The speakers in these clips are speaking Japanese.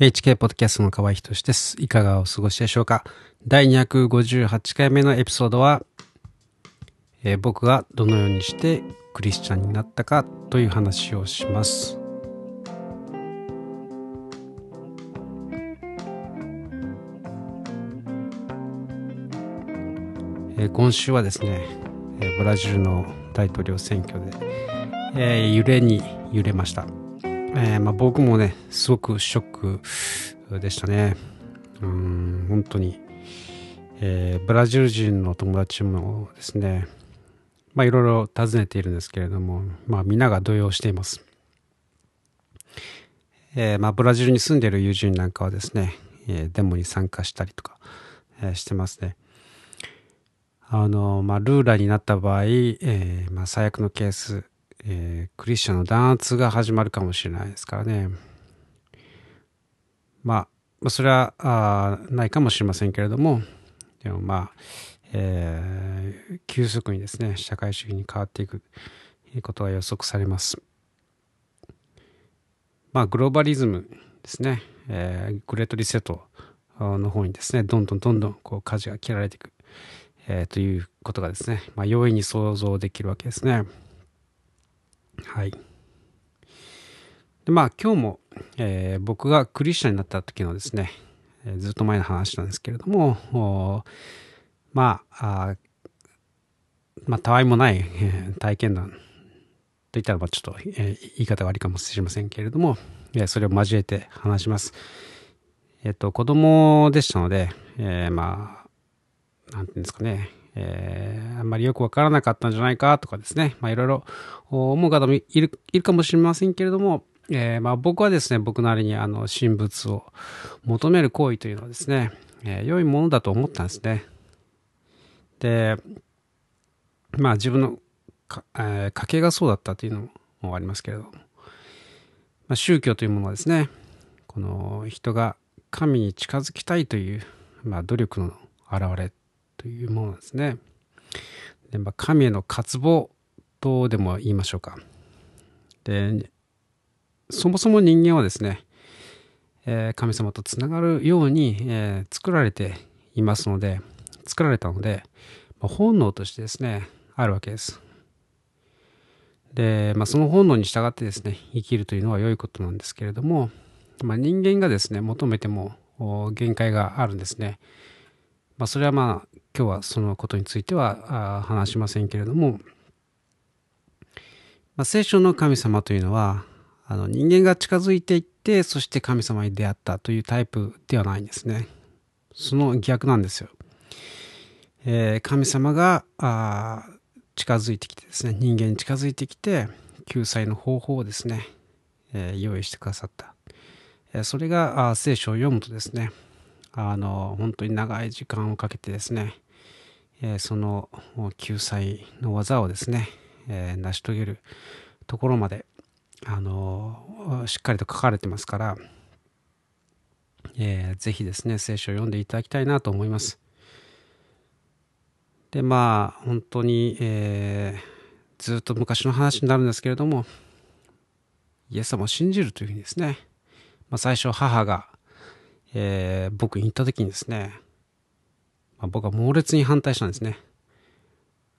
HK ポッドキャストの河合仁です。いかがお過ごしでしょうか？第258回目のエピソードは、えー、僕がどのようにしてクリスチャンになったかという話をします。えー、今週はですね、えー、ブラジルの大統領選挙で、えー、揺れに揺れました。えー、まあ、僕もね、すごくショックでしたね。うん、本当に。えー、ブラジル人の友達もですね、まあ、いろいろ尋ねているんですけれども、まあ、皆が動揺しています。えー、まあ、ブラジルに住んでいる友人なんかはですね、えー、デモに参加したりとか、えー、してますね。あの、まあ、ルーラーになった場合、えー、まあ、最悪のケース、えー、クリスチャンの弾圧が始まるかもしれないですからね。まあ、それはあないかもしれませんけれども、でもまあ、えー、急速にですね、社会主義に変わっていくことが予測されます。まあ、グローバリズムですね、えー、グレートリセットの方にですね、どんどんどんどんこう舵が切られていく、えー、ということがですね、まあ、容易に想像できるわけですね。はい。でまあ今日も、えー、僕がクリスチャンになった時のですね、えー、ずっと前の話なんですけれども、まあ、あまあ、たわいもない、えー、体験談といったらまあちょっと、えー、言い方が悪いかもしれませんけれども、えー、それを交えて話します。えっ、と、子供でしたので、え、まあ、なんていうんですかね、えー、あんまりよくわからなかったんじゃないかとかですね、まあいろいろ思う方もいるいるかもしれませんけれども、えー、まあ僕はですね、僕なりにあの神仏を求める行為というのはですね、えー、良いものだと思ったんですね。で、まあ自分のか、えー、家系がそうだったというのもありますけれども、まあ、宗教というものはですね、この人が神に近づきたいという、まあ、努力の表れというものですね。でまあ、神への渇望とでも言いましょうか。で、そもそも人間はですね、えー、神様とつながるように、えー、作られていますので、作られたので、まあ、本能としてですね、あるわけです。で、まあ、その本能に従ってですね、生きるというのは良いことなんですけれども、まあ、人間がですね、求めても限界があるんですね。まあ、それはまあ、今日はそのことについては話しませんけれども、まあ、聖書の神様というのはあの人間が近づいていってそして神様に出会ったというタイプではないんですね。その逆なんですよ。えー、神様があ近づいてきてですね人間に近づいてきて救済の方法をですね、えー、用意してくださった。えー、それがあ聖書を読むとですねあの本当に長い時間をかけてですね、え、その救済の技をですね、え、成し遂げるところまであのしっかりと書かれてますから、えー、ぜひですね聖書を読んでいただきたいなと思います。でまあ本当に、えー、ずっと昔の話になるんですけれどもイエス様を信じるというふうにですね、まあ、最初母がえー、僕に行った時にですね、まあ、僕は猛烈に反対したんですね。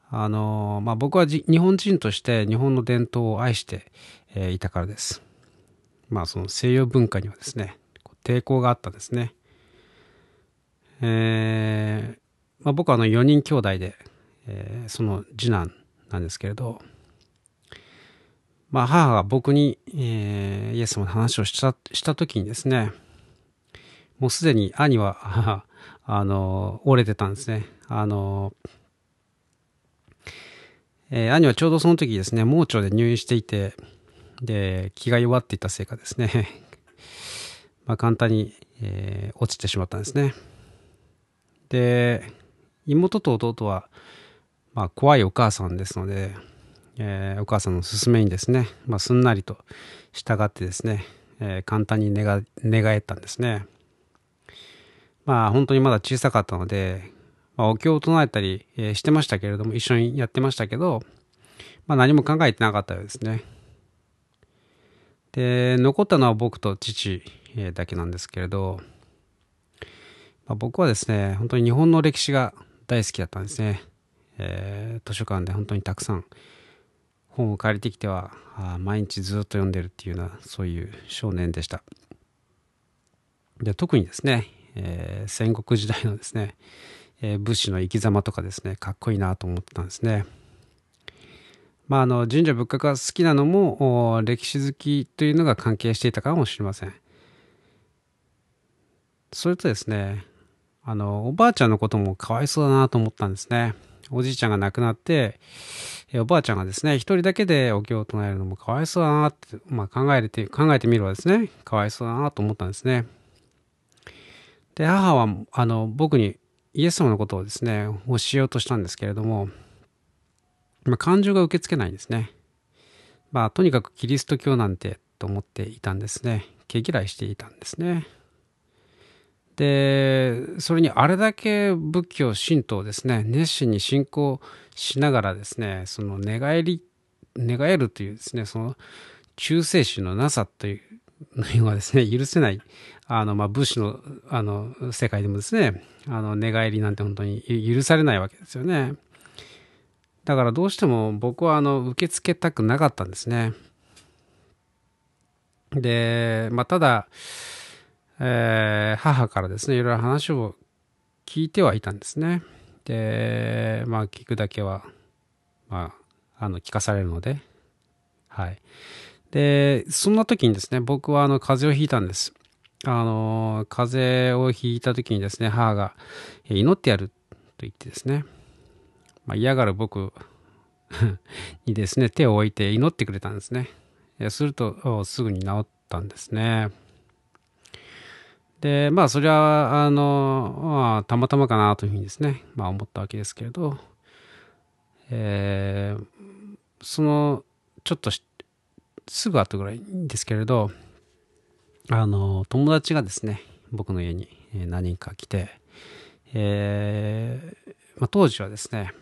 あの、まあ、僕は日本人として日本の伝統を愛して、えー、いたからです。まあその西洋文化にはですね、抵抗があったんですね。えー、まあ、僕はあの4人兄弟で、えー、その次男なんですけれど、まあ母が僕に、えー、イエス様の話をしたした時にですね、もうすでに兄はあの、折れてたんですね。あの、えー、兄はちょうどその時ですね、盲腸で入院していて、で、気が弱っていたせいかですね、まあ簡単に、えー、落ちてしまったんですね。で、妹と弟は、まあ怖いお母さんですので、えー、お母さんの勧めにですね、まあ、すんなりと従ってですね、えー、簡単に寝が寝返ったんですね。まあ本当にまだ小さかったので、まあ、お経を唱えたり、え、してましたけれども、一緒にやってましたけど、まあ何も考えてなかったようですね。で、残ったのは僕と父、え、だけなんですけれど、まあ、僕はですね、本当に日本の歴史が大好きだったんですね。えー、図書館で本当にたくさん本を借りてきてはあ毎日ずっと読んでるっていうようなそういう少年でした。で特にですね、えー、戦国時代のですね、えー、武士の生き様とかですねかっこいいなと思ってたんですね。まあ、あの神社仏閣が好きなのも歴史好きというのが関係していたかもしれません。それとですねあのおばあちゃんのこともかわいそうだなと思ったんですね。おじいちゃんが亡くなって、おばあちゃんがですね、一人だけでお経を唱えるのもかわいそうだなって、まあ、考えて、考えてみればですね、かわいそうだなと思ったんですね。で、母は、あの、僕にイエス様のことをですね、教えようとしたんですけれども、まあ、感情が受け付けないんですね。まあ、とにかくキリスト教なんてと思っていたんですね。毛嫌いしていたんですね。で、それにあれだけ仏教、神道をですね、熱心に信仰しながらですね、その寝返り、寝返るというですね、その忠誠心のなさというのはですね、許せない、あの、まあ、武士の、あの、世界でもですね、あの、寝返りなんて本当に許されないわけですよね。だからどうしても僕はあの受け付けたくなかったんですね。で、まあ、ただ、えー、母からですね、いろいろ話を聞いてはいたんですね。で、まあ、聞くだけは、まあ、あの、聞かされるので、はい。で、そんな時にですね、僕はあの、風邪をひいたんです。あの、風邪をひいた時にですね、母が、祈ってやると言ってですね、まあ、嫌がる僕 にですね、手を置いて祈ってくれたんですね。すると、すぐに治ったんですね。で、まあ、それは、あの、まあ、たまたまかなというふうにですね、まあ、思ったわけですけれど、えー、その、ちょっとすぐ後ぐらいですけれど、あの、友達がですね、僕の家に何人か来て、えー、まあ、当時はですね、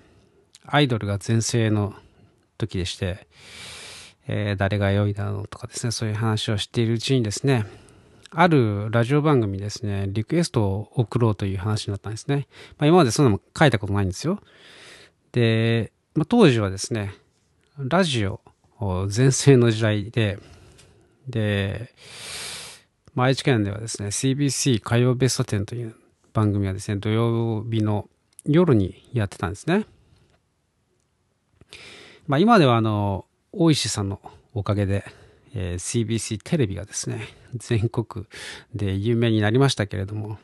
アイドルが全盛の時でして、えー、誰が良いだろうとかですね、そういう話をしているうちにですね、あるラジオ番組ですね、リクエストを送ろうという話になったんですね。まあ、今までそんなの書いたことないんですよ。で、まあ、当時はですね、ラジオ全盛の時代で、で、まあ、愛知県ではですね、CBC 火曜ベスト10という番組はですね、土曜日の夜にやってたんですね。まあ、今ではあの、大石さんのおかげで、えー、CBC テレビがですね、全国で有名になりましたけれども、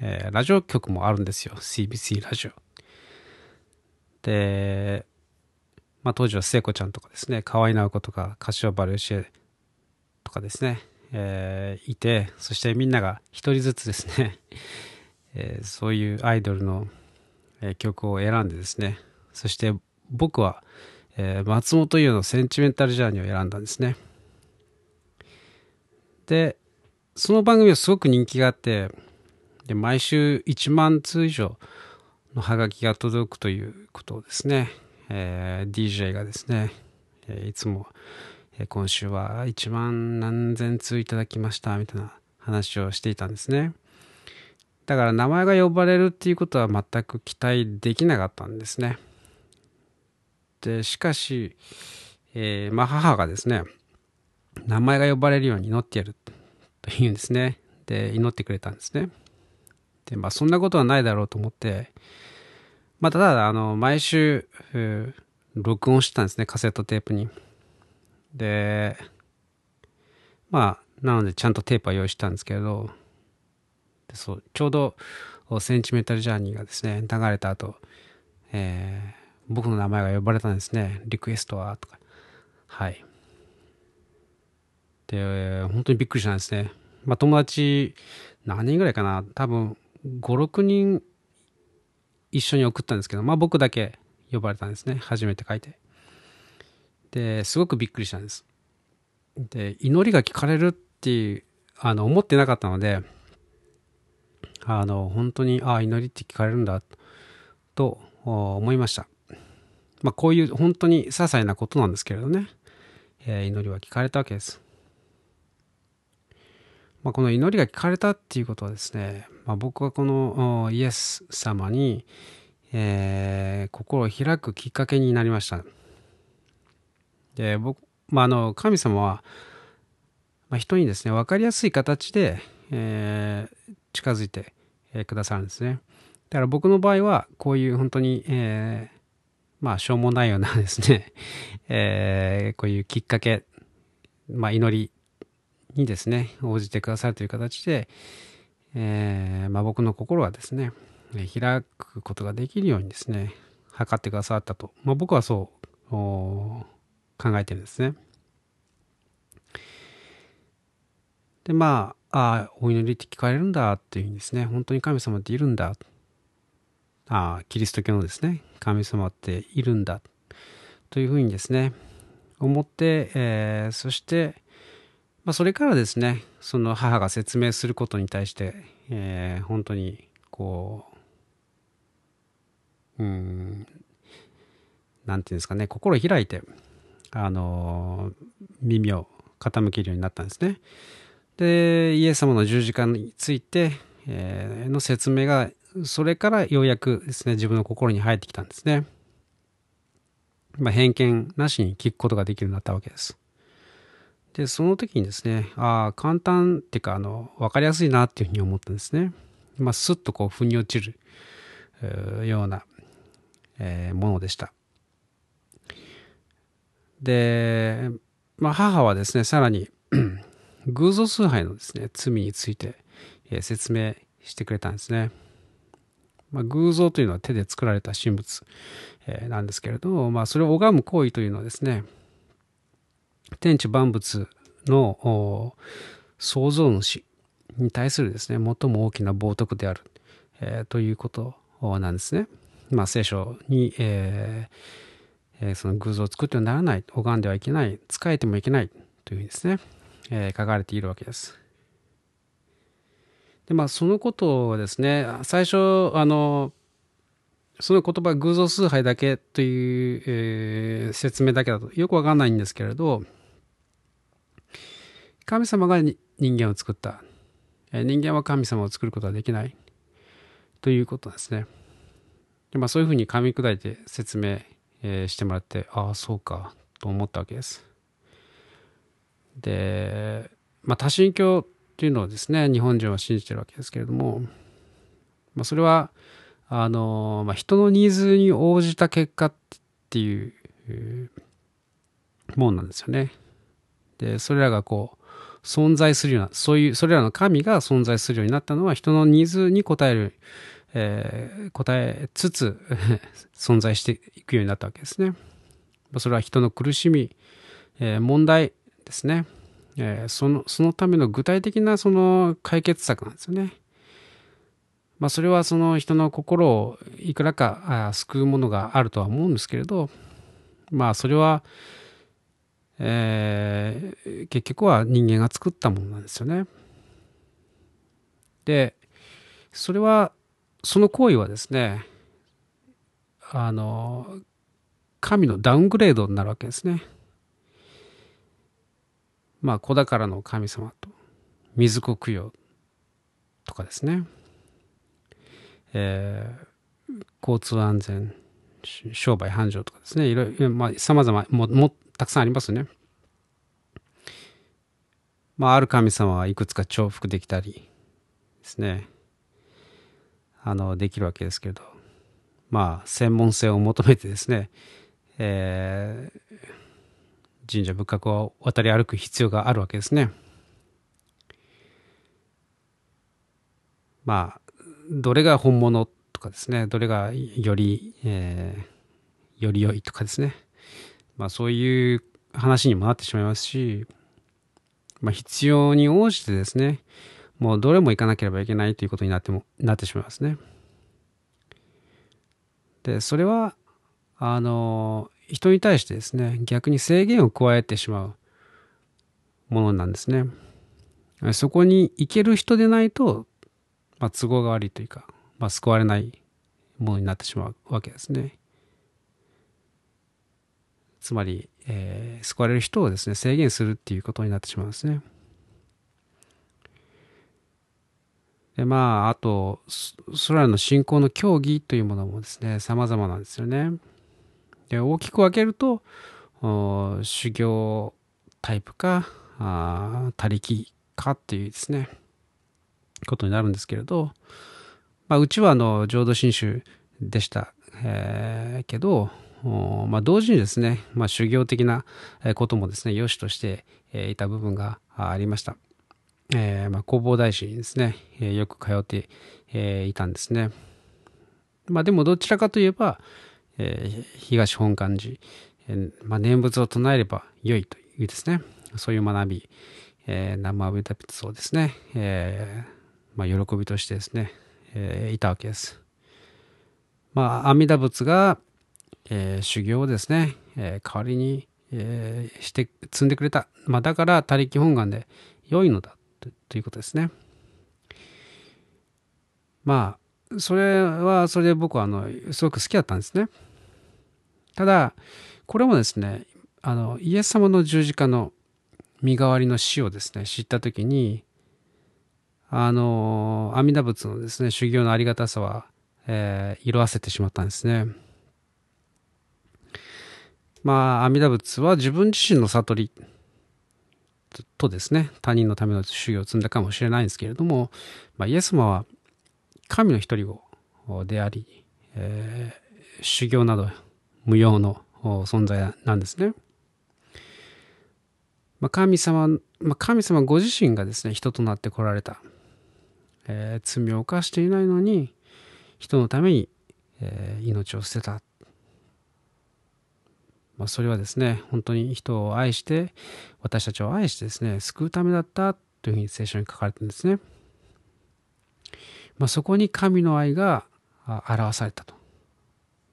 えー、ラジオ局もあるんですよ。CBC ラジオ。で、まあ、当時は聖子ちゃんとかですね、河合直子とか、柏原芳恵とかですね、えー、いて、そしてみんなが一人ずつですね、えー、そういうアイドルの、えー、曲を選んでですね、そして僕は、えー、松本優のセンチメンタルジャーニーを選んだんですね。で、その番組はすごく人気があって、で毎週1万通以上のハガキが届くということをですね、えー、DJ がですね、えー、いつも、え、今週は1万何千通いただきましたみたいな話をしていたんですね。だから名前が呼ばれるっていうことは全く期待できなかったんですね。で、しかし、えー、まあ母がですね、名前が呼ばれるように祈ってやるというんですね。で、祈ってくれたんですね。で、まあ、そんなことはないだろうと思って、まあ、ただ、あの、毎週、録音してたんですね、カセットテープに。で、まあ、なので、ちゃんとテープは用意したんですけれど、そう、ちょうど、センチメンタルジャーニーがですね、流れた後、えー、僕の名前が呼ばれたんですね。リクエストはとか。はい。で、本当にびっくりしたんですね。まあ、友達、何人ぐらいかな多分、5、6人一緒に送ったんですけど、まあ僕だけ呼ばれたんですね。初めて書いて。で、すごくびっくりしたんです。で、祈りが聞かれるっていう、あの、思ってなかったので、あの、本当に、ああ、祈りって聞かれるんだ、と思いました。まあこういう本当に些細なことなんですけれどね、えー、祈りは聞かれたわけです。まあ、この祈りが聞かれたっていうことはですね、まあ、僕はこのイエス様に、えー、心を開くきっかけになりました。で僕、まあ、あの神様は、まあ、人にですね分かりやすい形で、えー、近づいて、え、くださるんですね。だから僕の場合はこういう本当に、えー、まあしょうもないようなですね、えー、こういうきっかけ、まあ祈りにですね、応じてくださるという形で、えー、まあ、僕の心はですね、開くことができるようにですね、測ってくださったと、まあ、僕はそう考えてるんですね。で、まあ、ああ、お祈りって聞かれるんだっていうふうにですね、本当に神様っているんだ。ああ、キリスト教のですね、神様っているんだ。というふうにですね、思って、えー、そして、まあ、それからですねその母が説明することに対して、えー、本当にこううんなんていうんですかね心を開いてあの耳を傾けるようになったんですね。でイエス様の十字架について、えー、の説明がそれからようやくですね自分の心に入ってきたんですね。まあ、偏見なしに聞くことができるようになったわけです。で、その時にですね、ああ、簡単っていうか、あの、わかりやすいなっていうふうに思ったんですね。まあ、スッとこう、腑に落ちるような、え、ものでした。で、まあ、母はですね、さらに 偶像崇拝のですね、罪について、えー、説明してくれたんですね。まあ、偶像というのは手で作られた神仏、えー、なんですけれど、まあ、それを拝む行為というのはですね、天地万物の創造主に対するですね、最も大きな冒涜である、えー、ということなんですね。まあ、聖書に、えーえー、その偶像を作ってはならない、拝んではいけない、仕えてもいけないというふうにですね、えー、書かれているわけです。で、まあ、そのことをですね、最初、あの、その言葉偶像崇拝だけという、えー、説明だけだとよくわかんないんですけれど、神様が人間を作った。人間は神様を作ることはできない。ということですね。でまあ、そういうふうに噛み砕いて説明、え、してもらって、ああ、そうか、と思ったわけです。で、まあ、多神教っていうのをですね、日本人は信じてるわけですけれども、まあ、それは、あの、まあ、人のニーズに応じた結果っていうもんなんですよね。で、それらがこう、存在するような、そういう、それらの神が存在するようになったのは人のニーズに応える、えー、応えつつ 存在していくようになったわけですね。それは人の苦しみ、えー、問題ですね。えー、その、そのための具体的なその解決策なんですよね。まあそれはその人の心をいくらか救うものがあるとは思うんですけれど、まあそれは、えー、結局は人間が作ったものなんですよね。でそれはその行為はですねあの神のダウングレードになるわけですね。まあ子宝の神様と水子供養とかですね、えー、交通安全商売繁盛とかですねいろいろまあさまざまももたくさんありますね。まあ、ある神様はいくつか重複できたりですね、あの、できるわけですけれど、まあ、専門性を求めてですね、えー、神社仏閣を渡り歩く必要があるわけですね。まあ、どれが本物とかですね、どれがより、えー、より良いとかですね、まあそういう話にもなってしまいますし、まあ、必要に応じてですね、もうどれも行かなければいけないということになっても、なってしまいますね。で、それは、あの、人に対してですね、逆に制限を加えてしまうものなんですね。そこに行ける人でないと、まあ、都合が悪いというか、まあ、救われないものになってしまうわけですね。つまり、えー、救われる人をですね、制限するっていうことになってしまうんですね。で、まあ、あと、それらの信仰の教義というものもですね、様々なんですよね。で、大きく分けると、修行タイプか、他力かっていうですね、ことになるんですけれど、まあ、うちはあの浄土真宗でした、えー、けど、まあ、同時にですね、まあ、修行的なこともですね、良しとしていた部分がありました。えー、まあ、弘法大師にですね、えよく通って、えいたんですね。まあ、でもどちらかといえば、え東本願寺、えまあ、念仏を唱えれば良いというですね、そういう学び、えー、南無阿弥陀仏をですね、えー、まあ、喜びとしてですね、えー、いたわけです。まあ、阿弥陀仏が、えー、修行をですね、えー、代わりに、えー、して積んでくれた。まあ、だから他力本願で良いのだということですね。まあ、それはそれで僕はあのすごく好きだったんですね。ただ、これもですね、あのイエス様の十字架の身代わりの死をですね、知ったときに、あの、阿弥陀仏のですね、修行のありがたさは、えー、色あせてしまったんですね。まあ、阿弥陀仏は自分自身の悟りとですね、他人のための修行を積んだかもしれないんですけれども、まあ、イエス様は神の一人子であり、えー、修行など無用の存在なんですね。まあ、神様、まあ、神様ご自身がですね、人となって来られた。えー、罪を犯していないのに、人のために、えー、命を捨てた。まあ、それはですね、本当に人を愛して、私たちを愛してですね、救うためだったというふうに聖書に書かれてるんですね。まあ、そこに神の愛が表されたと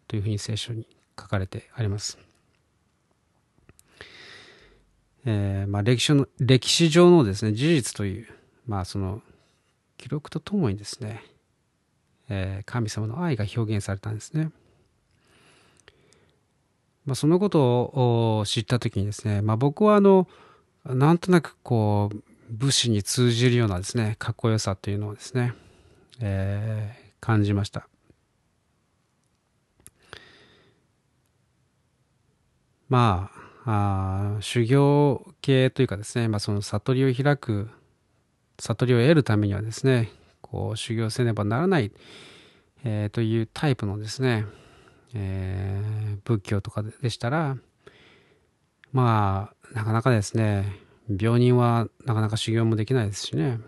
というふうに聖書に書かれてあります。えー、まあ、歴史の歴史上のですね事実という、まあ、その記録とともにですね、えー、神様の愛が表現されたんですね。まあ、そのことを知った時にですね、まあ、僕はあのなんとなくこう武士に通じるようなですねかっこよさというのをですね、えー、感じました。まああ修行系というかですね、まあ、その悟りを開く悟りを得るためにはですねこう修行せねばならない、えー、というタイプのですね、えー、仏教とかでしたらまあなかなかですね病人はなかなか修行もできないですしね、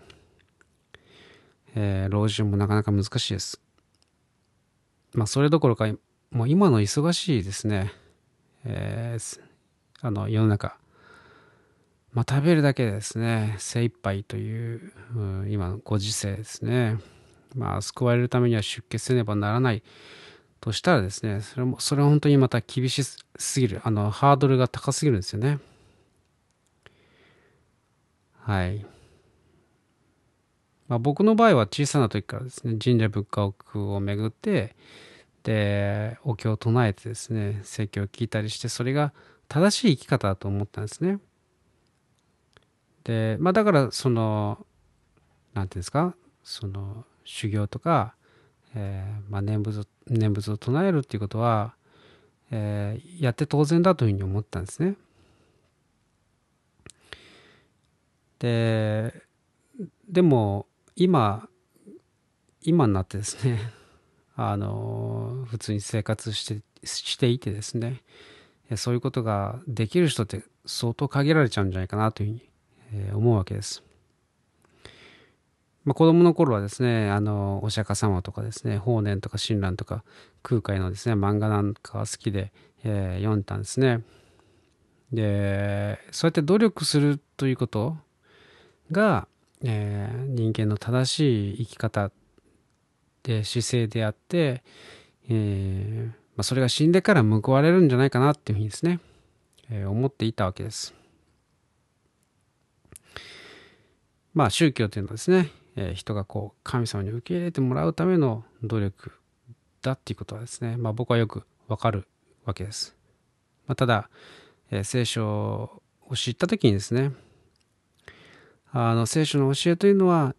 えー、老人もなかなか難しいです。まあそれどころかもう今の忙しいですね、えー、あの世の中、まあ、食べるだけでですね。精一杯という、うん、今のご時世ですね。まあ救われるためには出家せねばならない。としたらですねそれもそれは本当にまた厳しすぎる。あのハードルが高すぎるんですよね。はい。まあ、僕の場合は小さな時からですね神社仏家屋を巡ってでお経を唱えてですね説教を聞いたりしてそれが正しい生き方だと思ったんですね。で、まあだからその、なんていうんですか、その修行とか、えー、まあ念仏念仏を唱えるっていうことは、えー、やって当然だというふうに思ったんですね。で、でも今、今になってですね、あの、普通に生活してしていてですね、そういうことができる人って相当限られちゃうんじゃないかなというふうに、思うわけです。まあ、子供の頃はですね、あの、お釈迦様とかですね、法然とか親鸞とか空海のですね、漫画なんかが好きで、えー、読んだんですね。で、そうやって努力するということが、えー、人間の正しい生き方で姿勢であって、えー、まあ、それが死んでから報われるんじゃないかなっていうふうにですね、えー、思っていたわけです。まあ宗教というのはですね、え、人がこう神様に受け入れてもらうための努力だっていうことはですね、まあ僕はよくわかるわけです。まあ、ただ、えー、聖書を知った時にですね、あの聖書の教えというのは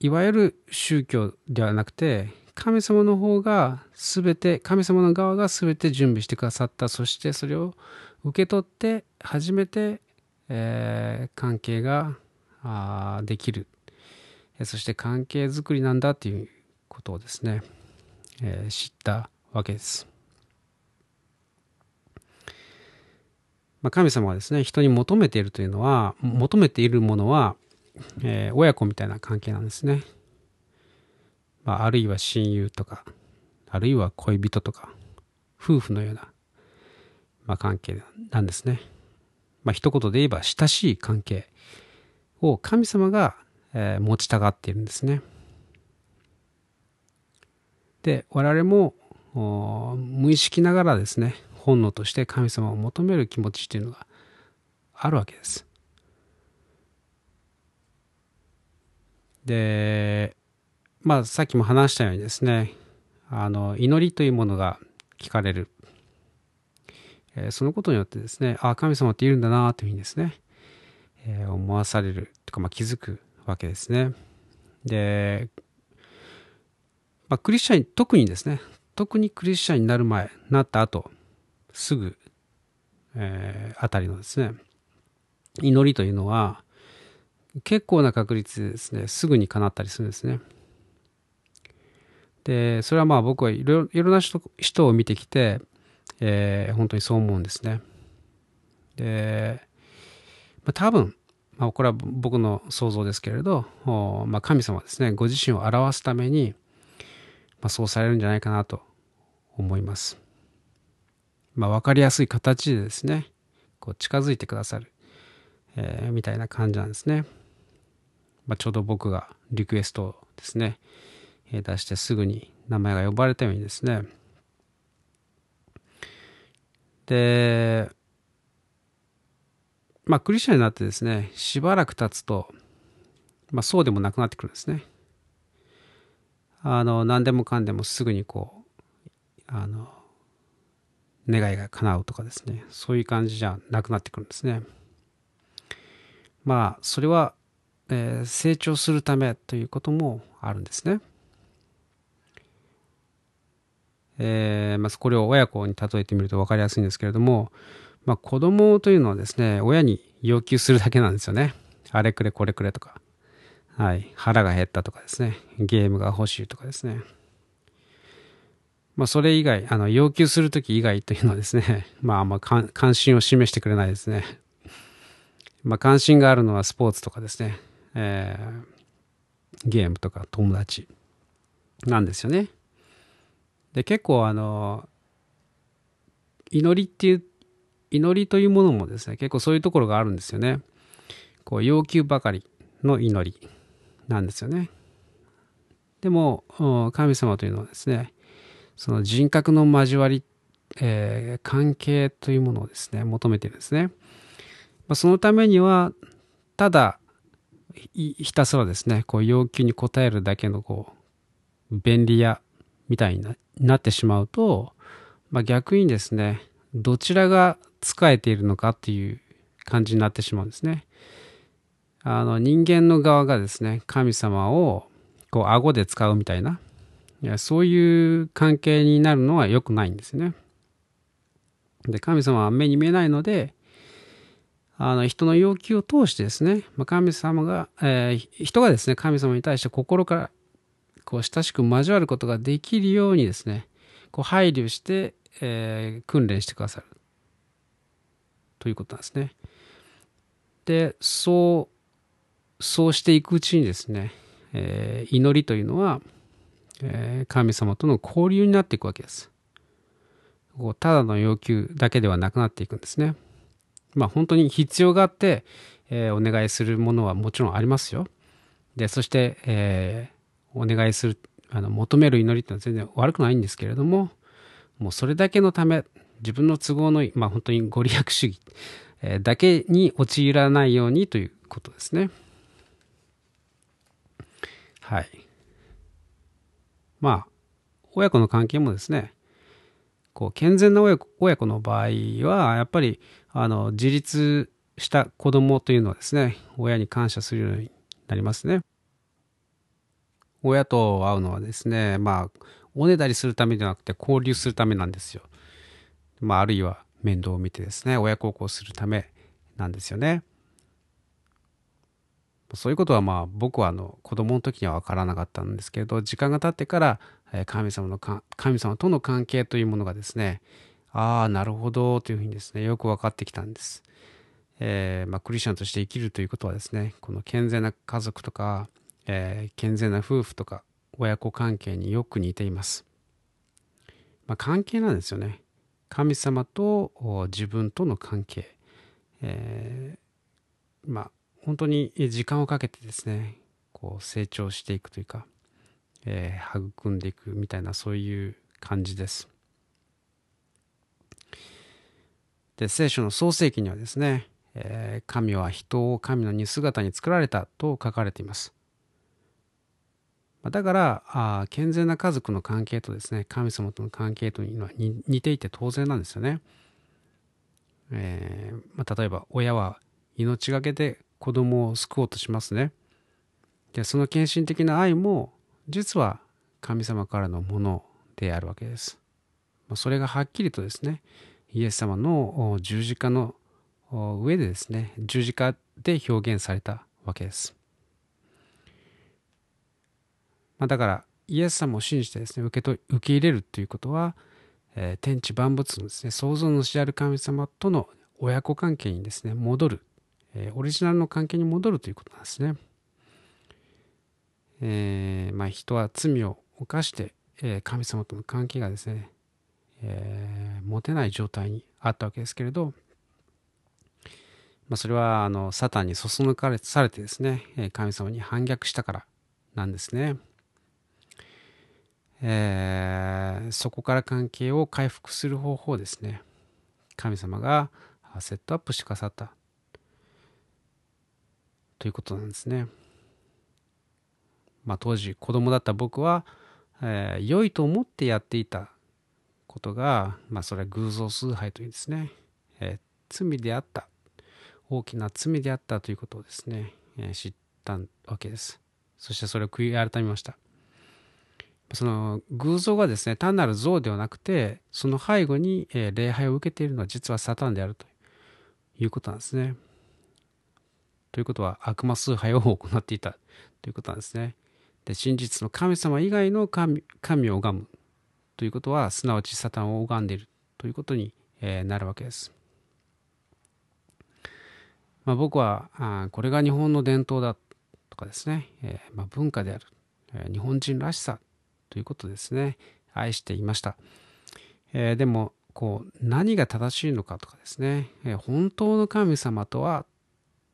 いわゆる宗教ではなくて神様の方が全て神様の側が全て準備してくださったそしてそれを受け取って初めて、えー、関係があできるそして関係づくりなんだということをですね、えー、知ったわけです。まあ、神様はですね人に求めているというのは求めているものは、えー、親子みたいな関係なんですね。まあ、あるいは親友とかあるいは恋人とか夫婦のような、まあ、関係なんですね。まあ一言で言えば親しい関係を神様が、えー、持ちたがっているんですね。で我々も無意識ながらですね本能として神様を求める気持ちっていうのがあるわけです。でまあさっきも話したようにですねあの祈りというものが聞かれる、えー、そのことによってですねああ神様っているんだなというふうにですね、えー、思わされるとか、まあ、気づくわけですね。で、まあ、クリスチャン特にですね特にクリスチャンになる前なった後すぐ、えー、あたりのですね祈りというのは結構な確率でですねすぐに叶ったりするんですね。でそれはまあ僕はいろいろな人人を見てきて、えー、本当にそう思うんですね。で、まあ、多分、まあ、これは僕の想像ですけれど、まあ、神様ですねご自身を表すために、まあ、そうされるんじゃないかなと思います。まあ、分かりやすい形でですねこう近づいてくださる、えー、みたいな感じなんですね。まあ、ちょうど僕がリクエストをですね、えー、出してすぐに名前が呼ばれたようにですねでまあクリスチャンになってですねしばらく経つと、まあ、そうでもなくなってくるんですね。あの何でもかんでもすぐにこうあの願いが叶うとかですね。そういう感じじゃなくなってくるんですね。まあそれは、えー、成長するためということもあるんですね。えー、まずこれを親子に例えてみると分かりやすいんですけれども、まあ、子供というのはですね親に要求するだけなんですよね。あれくれこれくれとか。はい。腹が減ったとかですね。ゲームが欲しいとかですね。まあ、それ以外、あの、要求するとき以外というのはですね、まあ、あんま関心を示してくれないですね。まあ、関心があるのはスポーツとかですね、えー、ゲームとか友達なんですよね。で、結構、あの、祈りっていう、祈りというものもですね、結構そういうところがあるんですよね。こう、要求ばかりの祈りなんですよね。でも、神様というのはですね、その人格の交わり、えー、関係というものをですね求めてるんですね。まあ、そのためにはただひたすらですねこう要求に応えるだけのこう便利屋みたいになってしまうと、まあ、逆にですねどちらが使えているのかっていう感じになってしまうんですね。あの人間の側がですね神様をこう顎で使うみたいないやそういう関係になるのは良くないんですね。で神様は目に見えないのであの人の要求を通してですね、ま、神様が、えー、人がですね神様に対して心からこう親しく交わることができるようにですねこう配慮して、えー、訓練してくださるということなんですね。でそうそうしていくうちにですね、えー、祈りというのはえ神様との交流になっていくわけです。こうただの要求だけではなくなっていくんですね。まあ本当に必要があって、えー、お願いするものはもちろんありますよ。で、そして、えー、お願いする、あの求める祈りってのは全然悪くないんですけれども、もうそれだけのため、自分の都合のいい、まあ本当にご利益主義、だけに陥らないようにということですね。はい。まあ、親子の関係もですね、こう健全な親子親子の場合は、やっぱりあの自立した子供というのはですね、親に感謝するようになりますね。親と会うのはですね、まあ、おねだりするためではなくて交流するためなんですよ。まあ、あるいは面倒を見てですね、親孝行するためなんですよね。そういうことはまあ僕はあの子供の時には分からなかったんですけれど時間が経ってから神様の神様との関係というものがですねああなるほどというふうにですねよく分かってきたんです。えー、まあ、クリスチャンとして生きるということはですねこの健全な家族とか、えー、健全な夫婦とか親子関係によく似ています。まあ、関係なんですよね。神様と自分との関係。えー、まあ本当に時間をかけてですねこう成長していくというか、えー、育んでいくみたいなそういう感じです。で聖書の創世記にはですね、えー、神は人を神の似姿に作られたと書かれています。だから健全な家族の関係とですね神様との関係というのは似ていて当然なんですよね。えーまあ、例えば親は命がけで子供を救おうとしますね。でその献身的な愛も実は神様からのものであるわけです。それがはっきりとですねイエス様の十字架の上でですね十字架で表現されたわけです。まあ、だからイエス様を信じてですね受けと受け入れるということは、えー、天地万物のですね創造主である神様との親子関係にですね戻るえオリジナルの関係に戻るということなんですね。えー、まあ、人は罪を犯して、え神様との関係がですね、え、持てない状態にあったわけですけれど、まあ、それはあのサタンにそそ抜かれされてですね神様に反逆したからなんですね。えー、そこから関係を回復する方法ですね神様がセットアップしてくださったということなんですね。まあ、当時子供だった僕は、えー、良いと思ってやっていたことが、まあ、それは偶像崇拝というですね、えー、罪であった大きな罪であったということをですね、えー、知ったわけです。そしてそれを悔い改めました。その偶像がですね単なる像ではなくてその背後に、礼拝を受けているのは実はサタンであるということなんですね。ということは悪魔崇拝を行っていたということなんですね。で真実の神様以外の神神を拝むということはすなわちサタンを拝んでいるということに、なるわけです。まあ、僕はあこれが日本の伝統だとかですね、え、まあ、文化である、え、日本人らしさということですね。愛していました。えでもこう何が正しいのかとかですね、え本当の神様とは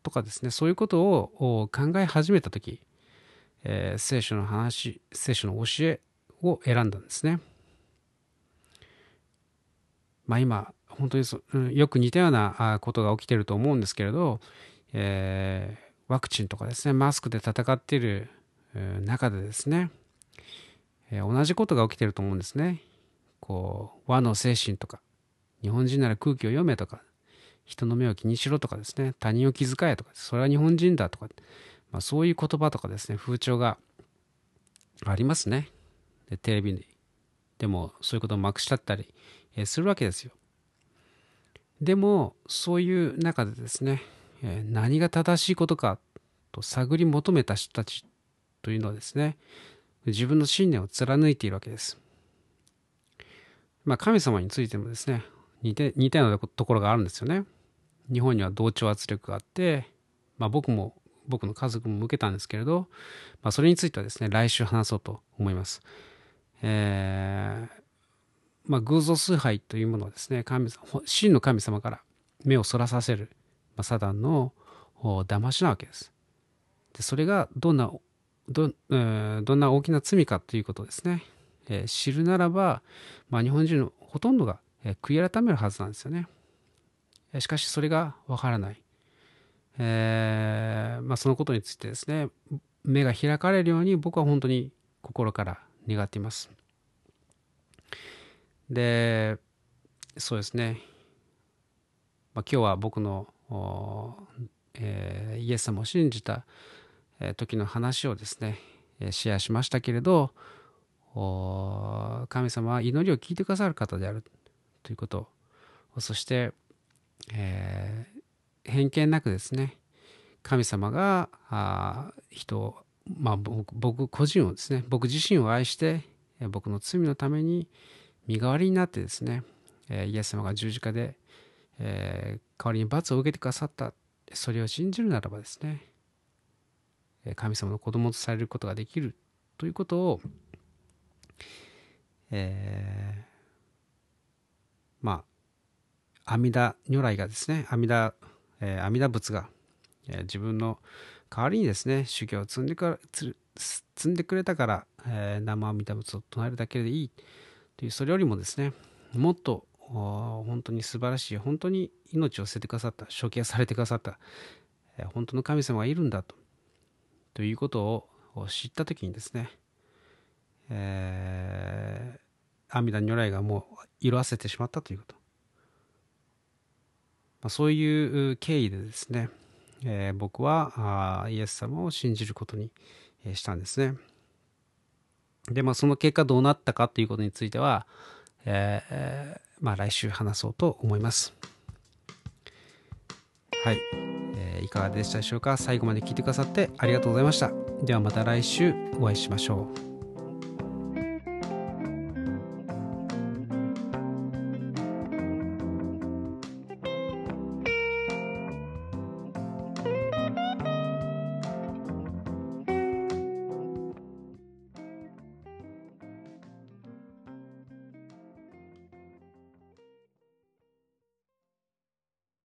とかですね。そういうことを考え始めた時、えー、聖書の話聖書の教えを選んだんですね。まあ今本当にそ、うん、よく似たようなことが起きてると思うんですけれど、えー、ワクチンとかですね。マスクで戦っている中でですね、えー、同じことが起きてると思うんですね。こう和の精神とか日本人なら空気を読めとか人の目を気にしろとかですね。他人を気遣えとかそれは日本人だとか、まあ、そういう言葉とかですね。風潮がありますね。でテレビにでもそういうことをまくしちゃったり、えするわけですよ。でもそういう中でですね、え何が正しいことかと探り求めた人たちというのはですね自分の信念を貫いているわけですまあ神様についてもですね似て似たようなところがあるんですよね。日本には同調圧力があって、まあ、僕も僕の家族も受けたんですけれど、まあ、それについてはですね来週話そうと思います。えーまあ、偶像崇拝というものをですね神真の神様から目をそらさせる、まあ、サダンの騙しなわけです。でそれがどんなど,、どんな大きな罪かということですね、えー、知るならば、まあ、日本人のほとんどがえ悔い改めるはずなんですよね。しかしそれがわからない。えー、まあ、そのことについてですね、目が開かれるように僕は本当に心から願っています。で、そうですね、まあ、今日は僕の、えー、イエス様を信じた時の話をですね、シェアしましたけれど神様は祈りを聞いてくださる方であるということ。そして、えー、偏見なくですね神様が人を、まあ、僕個人をですね僕自身を愛して僕の罪のために身代わりになってですねイエス様が十字架で、えー、代わりに罰を受けてくださった。それを信じるならばですね神様の子供とされることができるということを、えー、まあ阿弥陀如来がですね阿弥陀、えー、阿弥陀仏が、えー、自分の代わりにですね修行を積んでから積んでくれたから、えー、生阿弥陀仏を唱えるだけでいいというそれよりもですねもっと本当に素晴らしい本当に命を捨ててくださった処刑されてくださった、えー、本当の神様がいるんだと。ということを知った時にですね、えー、阿弥陀如来がもう色あせてしまったということ、まあ、そういう経緯でですね、えー、僕はイエス様を信じることにしたんですね。でまあその結果どうなったかということについては、えー、まあ来週話そうと思います。はい。いかがでしたでしょうか？最後まで聞いてくださってありがとうございました。ではまた来週お会いしましょう。